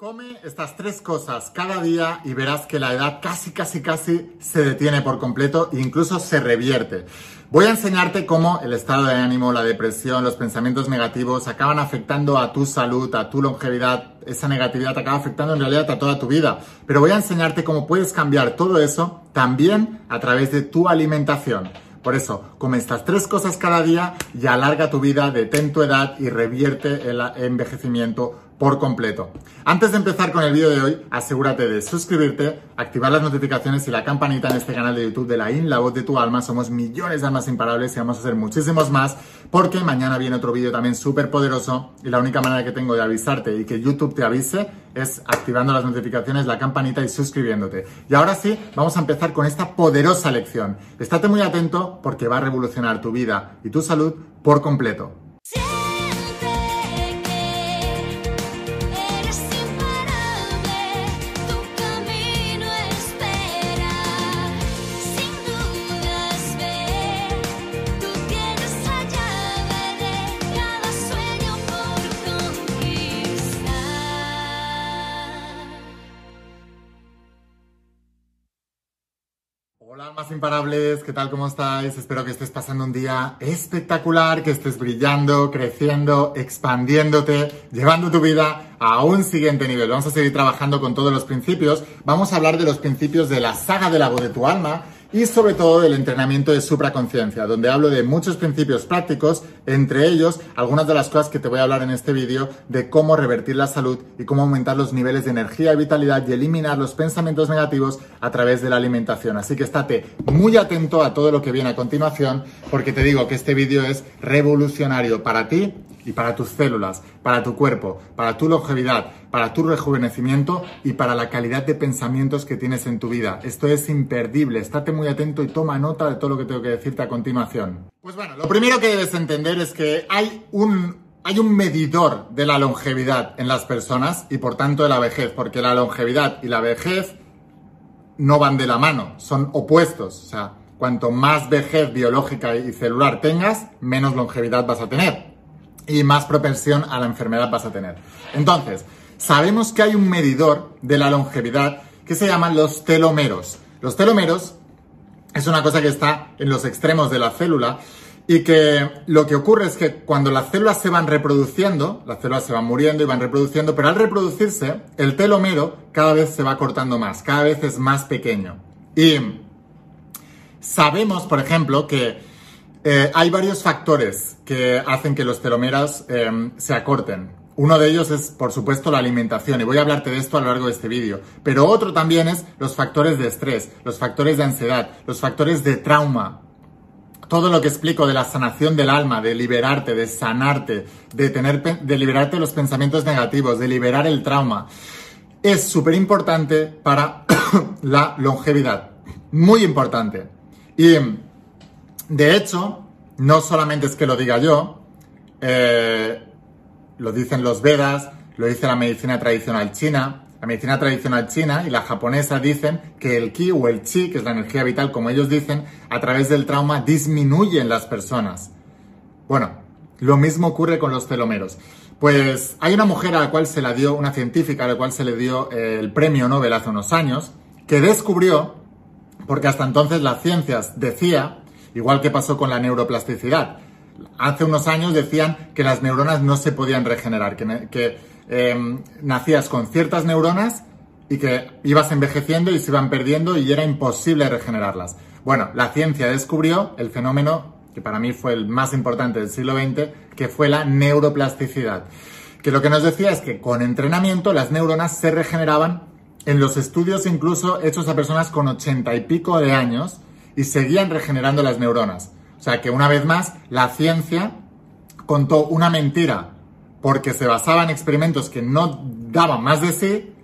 Come estas tres cosas cada día y verás que la edad casi, casi, casi se detiene por completo e incluso se revierte. Voy a enseñarte cómo el estado de ánimo, la depresión, los pensamientos negativos acaban afectando a tu salud, a tu longevidad. Esa negatividad acaba afectando en realidad a toda tu vida. Pero voy a enseñarte cómo puedes cambiar todo eso también a través de tu alimentación. Por eso, come estas tres cosas cada día y alarga tu vida, detén tu edad y revierte el envejecimiento por completo. Antes de empezar con el vídeo de hoy, asegúrate de suscribirte, activar las notificaciones y la campanita en este canal de YouTube de la IN, la voz de tu alma. Somos millones de almas imparables y vamos a hacer muchísimos más porque mañana viene otro vídeo también súper poderoso y la única manera que tengo de avisarte y que YouTube te avise es activando las notificaciones, la campanita y suscribiéndote. Y ahora sí, vamos a empezar con esta poderosa lección. Estate muy atento porque va a revolucionar tu vida y tu salud por completo. Hola almas imparables, ¿qué tal? ¿Cómo estáis? Espero que estés pasando un día espectacular, que estés brillando, creciendo, expandiéndote, llevando tu vida a un siguiente nivel. Vamos a seguir trabajando con todos los principios. Vamos a hablar de los principios de la saga de la voz de tu alma y sobre todo del entrenamiento de supraconciencia, donde hablo de muchos principios prácticos, entre ellos algunas de las cosas que te voy a hablar en este vídeo de cómo revertir la salud y cómo aumentar los niveles de energía y vitalidad y eliminar los pensamientos negativos a través de la alimentación. Así que estate muy atento a todo lo que viene a continuación, porque te digo que este vídeo es revolucionario para ti y para tus células, para tu cuerpo, para tu longevidad, para tu rejuvenecimiento y para la calidad de pensamientos que tienes en tu vida. Esto es imperdible, estate muy atento y toma nota de todo lo que tengo que decirte a continuación. Pues bueno, lo primero que debes entender es que hay un, hay un medidor de la longevidad en las personas y por tanto de la vejez, porque la longevidad y la vejez no van de la mano, son opuestos. O sea, cuanto más vejez biológica y celular tengas, menos longevidad vas a tener y más propensión a la enfermedad vas a tener. Entonces, sabemos que hay un medidor de la longevidad que se llaman los telómeros. Los telómeros es una cosa que está en los extremos de la célula y que lo que ocurre es que cuando las células se van reproduciendo, las células se van muriendo y van reproduciendo, pero al reproducirse, el telómero cada vez se va cortando más, cada vez es más pequeño. Y sabemos, por ejemplo, que eh, hay varios factores que hacen que los telomeras em, se acorten. Uno de ellos es, por supuesto, la alimentación, y voy a hablarte de esto a lo largo de este vídeo. Pero otro también es los factores de estrés, los factores de ansiedad, los factores de trauma. Todo lo que explico de la sanación del alma, de liberarte, de sanarte, de, tener, de liberarte de los pensamientos negativos, de liberar el trauma, es súper importante para la longevidad. Muy importante. Y de hecho, no solamente es que lo diga yo, eh, lo dicen los Vedas, lo dice la medicina tradicional china. La medicina tradicional china y la japonesa dicen que el ki o el chi, que es la energía vital, como ellos dicen, a través del trauma disminuye en las personas. Bueno, lo mismo ocurre con los telomeros. Pues hay una mujer a la cual se la dio, una científica a la cual se le dio eh, el premio Nobel hace unos años, que descubrió, porque hasta entonces las ciencias decía igual que pasó con la neuroplasticidad. Hace unos años decían que las neuronas no se podían regenerar, que, em, nacías con ciertas neuronas y que ibas envejeciendo y se iban perdiendo y era imposible regenerarlas. Bueno, la ciencia descubrió el fenómeno que para mí fue el más importante del siglo XX, que fue la neuroplasticidad. Que lo que nos decía es que con entrenamiento las neuronas se regeneraban en los estudios incluso hechos a personas con ochenta y pico de años, y seguían regenerando las neuronas. O sea que una vez más, la ciencia contó una mentira porque se basaba en experimentos que no daban más de sí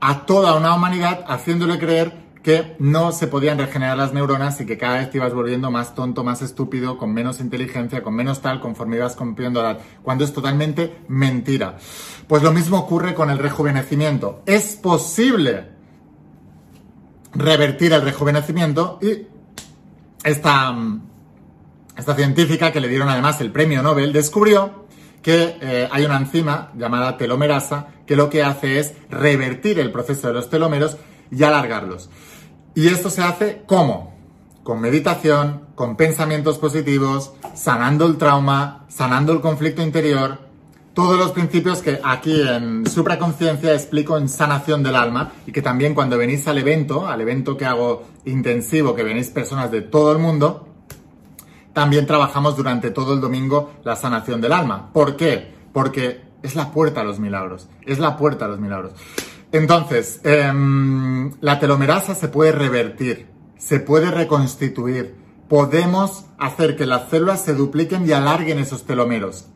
a toda una humanidad haciéndole creer que no se podían regenerar las neuronas y que cada vez te ibas volviendo más tonto, más estúpido, con menos inteligencia, con menos tal, conforme ibas cumpliendo edad, cuando es totalmente mentira. Pues lo mismo ocurre con el rejuvenecimiento. Es posible revertir el rejuvenecimiento y esta, científica, que le dieron además el premio Nobel, descubrió que eh, hay una enzima llamada telomerasa que lo que hace es revertir el proceso de los telómeros y alargarlos. Y esto se hace ¿cómo? Con meditación, con pensamientos positivos, sanando el trauma, sanando el conflicto interior, todos los principios que aquí en supraconciencia explico en sanación del alma y que también cuando venís al evento, al evento que hago intensivo, que venís personas de todo el mundo, también trabajamos durante todo el domingo la sanación del alma. ¿Por qué? Porque es la puerta a los milagros. Es la puerta a los milagros. Entonces, em, la telomerasa se puede revertir, se puede reconstituir. Podemos hacer que las células se dupliquen y alarguen esos telómeros.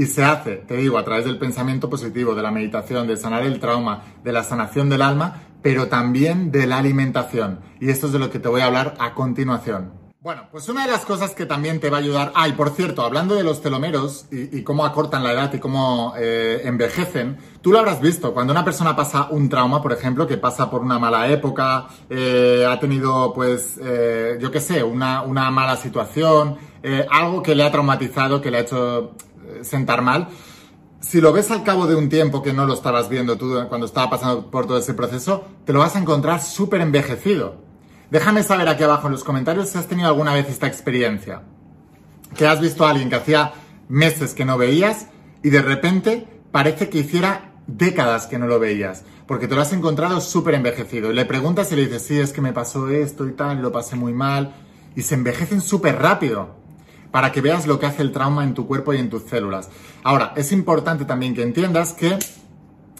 Y se hace, te digo, a través del pensamiento positivo, de la meditación, de sanar el trauma, de la sanación del alma, pero también de la alimentación. Y esto es de lo que te voy a hablar a continuación. Bueno, pues una de las cosas que también te va a ayudar. Ah, y por cierto, hablando de los telomeros y, cómo acortan la edad y cómo eh, envejecen, tú lo habrás visto. Cuando una persona pasa un trauma, por ejemplo, que pasa por una mala época, eh, ha tenido, pues, eh, yo qué sé, una, una mala situación, algo que le ha traumatizado, que le ha hecho sentar mal. Si lo ves al cabo de un tiempo que no lo estabas viendo tú cuando estaba pasando por todo ese proceso, te lo vas a encontrar súper envejecido. Déjame saber aquí abajo en los comentarios si has tenido alguna vez esta experiencia. Que has visto a alguien que hacía meses que no veías y de repente parece que hiciera décadas que no lo veías, porque te lo has encontrado súper envejecido. Y le preguntas y le dices, sí, es que me pasó esto y tal, lo pasé muy mal. Y se envejecen súper rápido para que veas lo que hace el trauma en tu cuerpo y en tus células. Ahora, es importante también que entiendas que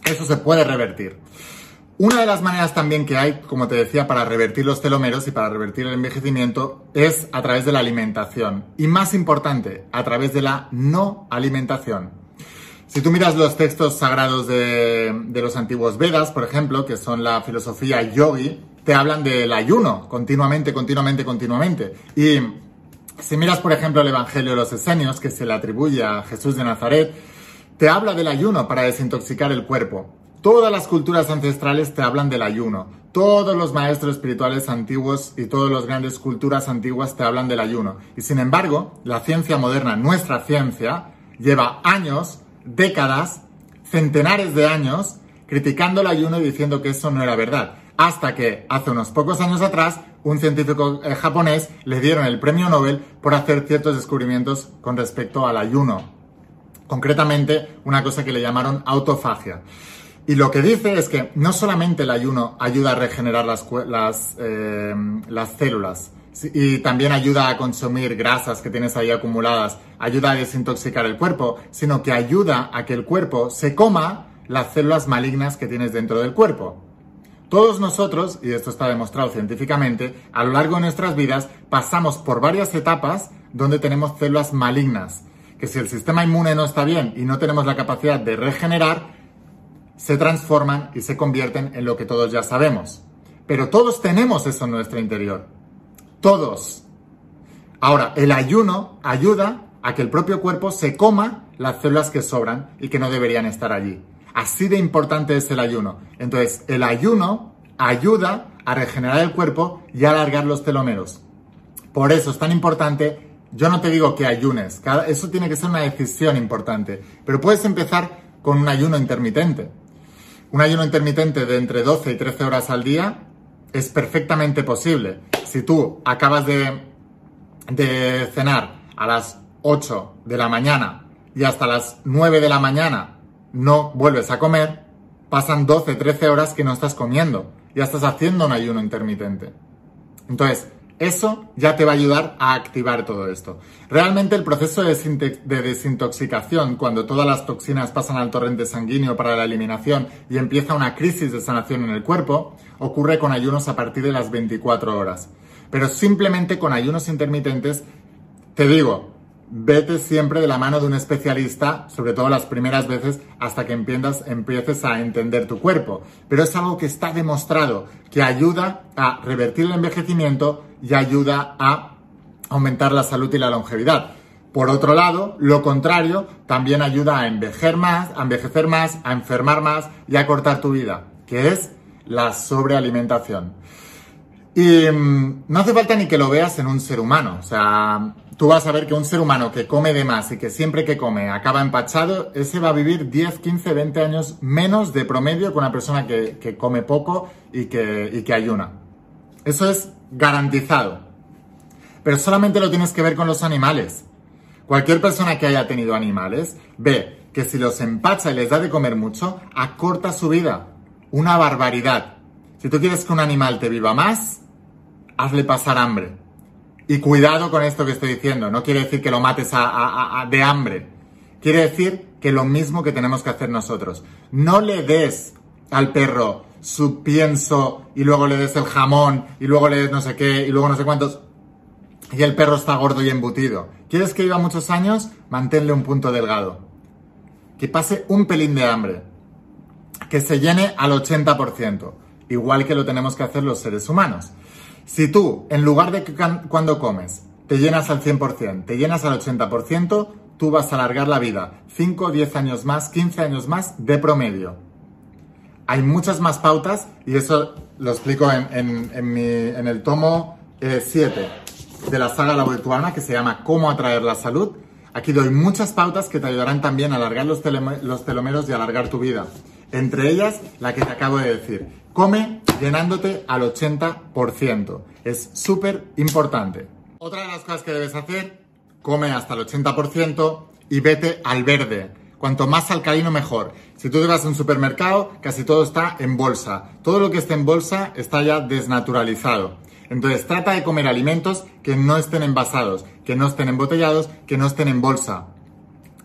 eso se puede revertir. Una de las maneras también que hay, como te decía, para revertir los telómeros y para revertir el envejecimiento es a través de la alimentación. Y más importante, a través de la no alimentación. Si tú miras los textos sagrados de, los antiguos Vedas, por ejemplo, que son la filosofía yogi, te hablan del ayuno continuamente, continuamente, continuamente. Y si miras, por ejemplo, el Evangelio de los Esenios, que se le atribuye a Jesús de Nazaret, te habla del ayuno para desintoxicar el cuerpo. Todas las culturas ancestrales te hablan del ayuno. Todos los maestros espirituales antiguos y todas las grandes culturas antiguas te hablan del ayuno. Y sin embargo, la ciencia moderna, nuestra ciencia, lleva años, décadas, centenares de años, criticando el ayuno y diciendo que eso no era verdad. Hasta que hace unos pocos años atrás, un científico eh, japonés le dieron el premio Nobel por hacer ciertos descubrimientos con respecto al ayuno. Concretamente, una cosa que le llamaron autofagia. Y lo que dice es que no solamente el ayuno ayuda a regenerar las, eh, las células, y también ayuda a consumir grasas que tienes ahí acumuladas, ayuda a desintoxicar el cuerpo, sino que ayuda a que el cuerpo se coma las células malignas que tienes dentro del cuerpo. Todos nosotros, y esto está demostrado científicamente, a lo largo de nuestras vidas pasamos por varias etapas donde tenemos células malignas, que si el sistema inmune no está bien y no tenemos la capacidad de regenerar, se transforman y se convierten en lo que todos ya sabemos. Pero todos tenemos eso en nuestro interior. Todos. Ahora, el ayuno ayuda a que el propio cuerpo se coma las células que sobran y que no deberían estar allí. Así de importante es el ayuno. Entonces, el ayuno ayuda a regenerar el cuerpo y a alargar los telómeros. Por eso es tan importante. Yo no te digo que ayunes, eso tiene que ser una decisión importante, pero puedes empezar con un ayuno intermitente. Un ayuno intermitente de entre 12 y 13 horas al día es perfectamente posible. Si tú acabas de, de cenar a las 8 de la mañana y hasta las 9 de la mañana no vuelves a comer, pasan 12, 13 horas que no estás comiendo. Ya estás haciendo un ayuno intermitente. Entonces, eso ya te va a ayudar a activar todo esto. Realmente el proceso de, desintoxicación, cuando todas las toxinas pasan al torrente sanguíneo para la eliminación y empieza una crisis de sanación en el cuerpo, ocurre con ayunos a partir de las 24 horas. Pero simplemente con ayunos intermitentes, te digo, vete siempre de la mano de un especialista, sobre todo las primeras veces, hasta que empieces a entender tu cuerpo. Pero es algo que está demostrado, que ayuda a revertir el envejecimiento y ayuda a aumentar la salud y la longevidad. Por otro lado, lo contrario también ayuda a envejecer más, a envejecer más, a enfermar más y a cortar tu vida, que es la sobrealimentación. Y mm, no hace falta ni que lo veas en un ser humano. O sea, tú vas a ver que un ser humano que come de más y que siempre que come acaba empachado, ese va a vivir 10, 15, 20 años menos de promedio que una persona que, come poco y que, y que ayuna. Eso es garantizado. Pero solamente lo tienes que ver con los animales. Cualquier persona que haya tenido animales ve que si los empacha y les da de comer mucho, acorta su vida. Una barbaridad. Si tú quieres que un animal te viva más, hazle pasar hambre. Y cuidado con esto que estoy diciendo. No quiere decir que lo mates de hambre. Quiere decir que lo mismo que tenemos que hacer nosotros. No le des al perro su pienso y luego le des el jamón y luego le des no sé qué y luego no sé cuántos y el perro está gordo y embutido. ¿Quieres que viva muchos años? Manténle un punto delgado. Que pase un pelín de hambre. Que se llene al 80%. Igual que lo tenemos que hacer los seres humanos. Si tú, en lugar de que cuando comes, te llenas al 100%, te llenas al 80%, tú vas a alargar la vida 5, 10 años más, 15 años más de promedio. Hay muchas más pautas y eso lo explico en, el tomo 7 eh, de la saga La Virtuana que se llama Cómo atraer la salud. Aquí doy muchas pautas que te ayudarán también a alargar los, los telomeros y alargar tu vida. Entre ellas, la que te acabo de decir. Come llenándote al 80%. Es súper importante. Otra de las cosas que debes hacer, come hasta el 80% y vete al verde. Cuanto más alcalino, mejor. Si tú te vas a un supermercado, casi todo está en bolsa. Todo lo que esté en bolsa está ya desnaturalizado. Entonces trata de comer alimentos que no estén envasados, que no estén embotellados, que no estén en bolsa.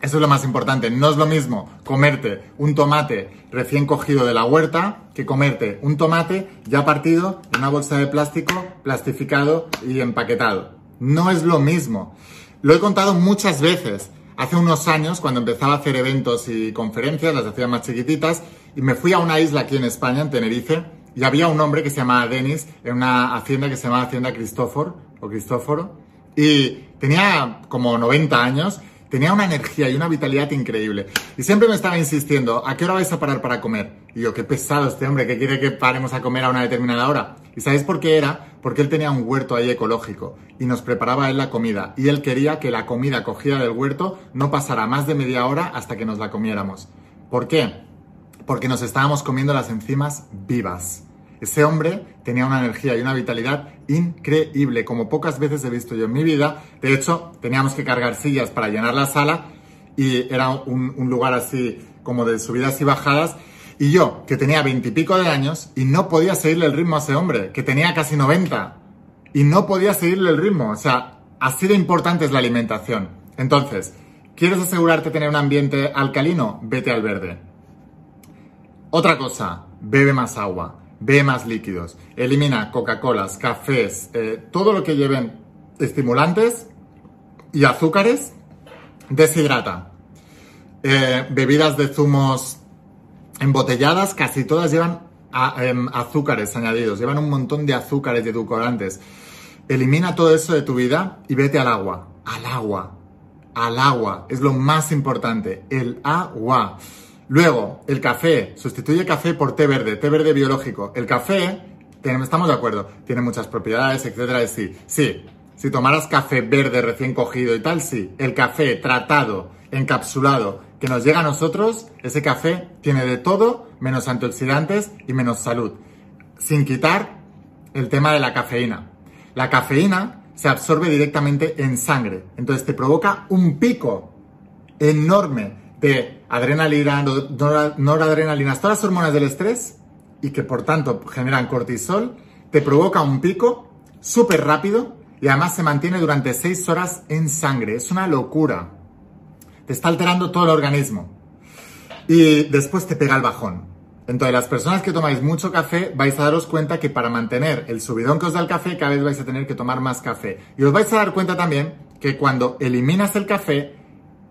Eso es lo más importante. No es lo mismo comerte un tomate recién cogido de la huerta que comerte un tomate ya partido en una bolsa de plástico, plastificado y empaquetado. No es lo mismo. Lo he contado muchas veces. Hace unos años, cuando empezaba a hacer eventos y conferencias, las hacía más chiquititas, y me fui a una isla aquí en España, en Tenerife, y había un hombre que se llamaba Denis, en una hacienda que se llamaba Hacienda Cristóforo, o Cristóforo, y tenía como 90 años, tenía una energía y una vitalidad increíble. Y siempre me estaba insistiendo, ¿a qué hora vais a parar para comer? Y yo, qué pesado este hombre, que quiere que paremos a comer a una determinada hora. ¿Y sabéis por qué era? Porque él tenía un huerto ahí ecológico y nos preparaba él la comida. Y él quería que la comida cogida del huerto no pasara más de media hora hasta que nos la comiéramos. ¿Por qué? Porque nos estábamos comiendo las enzimas vivas. Ese hombre tenía una energía y una vitalidad increíble, como pocas veces he visto yo en mi vida. De hecho, teníamos que cargar sillas para llenar la sala y era un, lugar así como de subidas y bajadas y yo, que tenía veintipico de años y no podía seguirle el ritmo a ese hombre, que tenía casi 90 y no podía seguirle el ritmo. O sea, así de importante es la alimentación. Entonces, ¿quieres asegurarte de tener un ambiente alcalino? Vete al verde. Otra cosa, bebe más agua, bebe más líquidos, elimina Coca-Colas, cafés, eh, todo lo que lleven estimulantes y azúcares, deshidrata. Eh, bebidas de zumos embotelladas, casi todas llevan em, azúcares añadidos, llevan un montón de azúcares y edulcorantes. Elimina todo eso de tu vida y vete al agua, al agua, al agua. Es lo más importante, el agua. Luego, el café. Sustituye café por té verde, té verde biológico. El café, estamos de acuerdo, tiene muchas propiedades, etcétera. Sí, sí. Si tomaras café verde recién cogido y tal, sí. El café tratado, encapsulado, que nos llega a nosotros, ese café tiene de todo menos antioxidantes y menos salud. Sin quitar el tema de la cafeína. La cafeína se absorbe directamente en sangre, entonces te provoca un pico enorme de adrenalina, noradrenalina, todas las hormonas del estrés y que por tanto generan cortisol, te provoca un pico súper rápido y además se mantiene durante 6 horas en sangre. Es una locura te está alterando todo el organismo. Y después te pega el bajón. Entonces, las personas que tomáis mucho café vais a daros cuenta que para mantener el subidón que os da el café, cada vez vais a tener que tomar más café. Y os vais a dar cuenta también que cuando eliminas el café,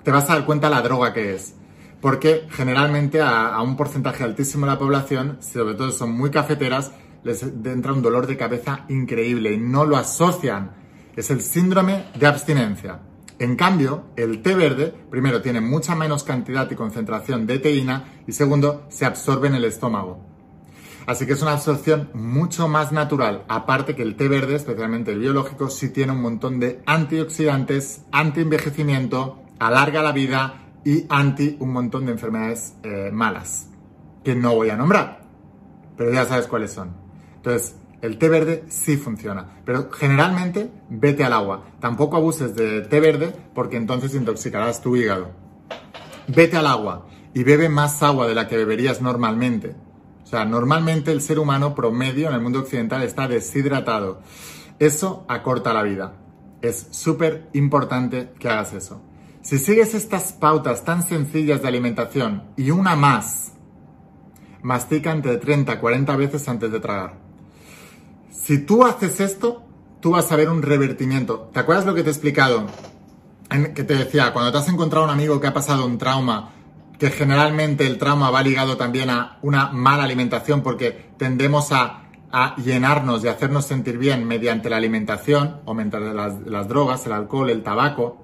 te vas a dar cuenta la droga que es. Porque generalmente a, un porcentaje altísimo de la población, sobre todo son muy cafeteras, les entra un dolor de cabeza increíble y no lo asocian. Es el síndrome de abstinencia. En cambio, el té verde, primero, tiene mucha menos cantidad y concentración de teína y segundo, se absorbe en el estómago. Así que es una absorción mucho más natural. Aparte que el té verde, especialmente el biológico, sí tiene un montón de antioxidantes, anti-envejecimiento, alarga la vida y anti un montón de enfermedades eh, malas, que no voy a nombrar, pero ya sabes cuáles son. Entonces, el té verde sí funciona, pero generalmente vete al agua. Tampoco abuses de té verde porque entonces intoxicarás tu hígado. Vete al agua y bebe más agua de la que beberías normalmente. O sea, normalmente el ser humano promedio en el mundo occidental está deshidratado. Eso acorta la vida. Es súper importante que hagas eso. Si sigues estas pautas tan sencillas de alimentación y una más, mastica entre 30 a 40 veces antes de tragar. Si tú haces esto, tú vas a ver un revertimiento. ¿Te acuerdas lo que te he explicado? que te decía, cuando te has encontrado un amigo que ha pasado un trauma, que generalmente el trauma va ligado también a una mala alimentación porque tendemos a, llenarnos y hacernos sentir bien mediante la alimentación o mediante las drogas, el alcohol, el tabaco,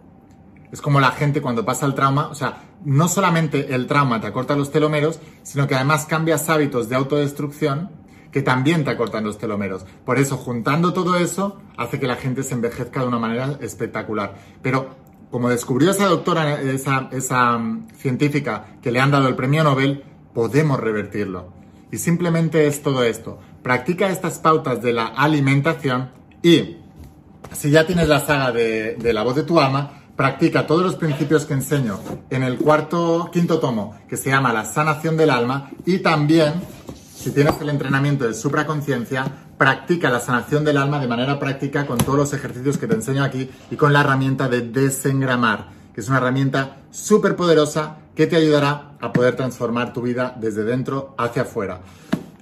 es como la gente cuando pasa el trauma, o sea, no solamente el trauma te acorta los telomeros, sino que además cambias hábitos de autodestrucción que también te acortan los telomeros. Por eso, juntando todo eso, hace que la gente se envejezca de una manera espectacular. Pero, como descubrió esa doctora, esa, esa mm, científica que le han dado el premio Nobel, podemos revertirlo. Y simplemente es todo esto. Practica estas pautas de la alimentación y, si ya tienes la saga de, de la voz de tu alma, practica todos los principios que enseño en el cuarto, quinto tomo, que se llama La sanación del alma, y también, si tienes el entrenamiento de supraconciencia, practica la sanación del alma de manera práctica con todos los ejercicios que te enseño aquí y con la herramienta de desengramar, que es una herramienta súper poderosa que te ayudará a poder transformar tu vida desde dentro hacia afuera.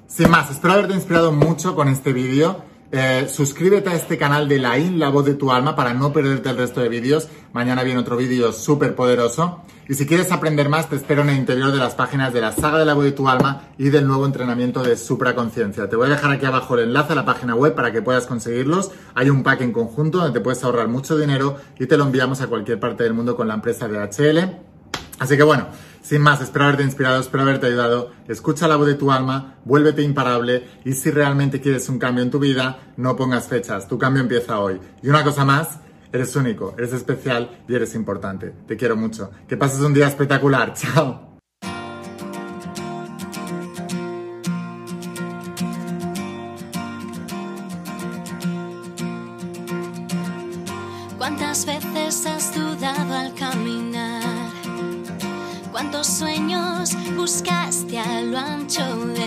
Sin más, espero haberte inspirado mucho con este vídeo. Eh, suscríbete a este canal de La In, la voz de tu alma, para no perderte el resto de vídeos. Mañana viene otro vídeo súper poderoso. Y si quieres aprender más, te espero en el interior de las páginas de la saga de la voz de tu alma y del nuevo entrenamiento de supraconciencia. Te voy a dejar aquí abajo el enlace a la página web para que puedas conseguirlos. Hay un pack en conjunto donde te puedes ahorrar mucho dinero y te lo enviamos a cualquier parte del mundo con la empresa de HL. Así que bueno, sin más, espero haberte inspirado, espero haberte ayudado. Escucha la voz de tu alma, vuélvete imparable y si realmente quieres un cambio en tu vida, no pongas fechas, tu cambio empieza hoy. Y una cosa más, eres único, eres especial y eres importante. Te quiero mucho. Que pases un día espectacular. Chao. ¿Cuántas veces has dudado al caminar? cuántos sueños buscaste a lo ancho mar.